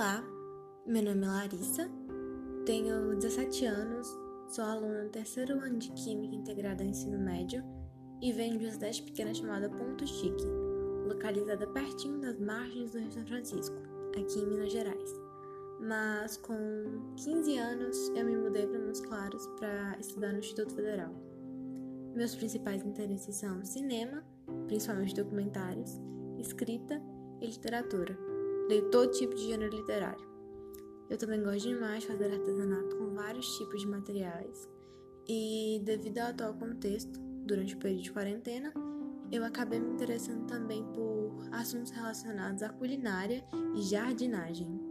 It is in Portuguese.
Olá, meu nome é Larissa, tenho 17 anos, sou aluna do terceiro ano de Química integrada ao ensino médio e venho de uma cidade pequena chamada Ponto Chique, localizada pertinho das margens do Rio São Francisco, aqui em Minas Gerais. Mas com 15 anos eu me mudei para Montes Claros para estudar no Instituto Federal. Meus principais interesses são cinema, principalmente documentários, escrita e literatura Leio todo tipo de gênero literário. Eu também gosto demais de fazer artesanato com vários tipos de materiais. E devido ao atual contexto, durante o período de quarentena, eu acabei me interessando também por assuntos relacionados à culinária e jardinagem.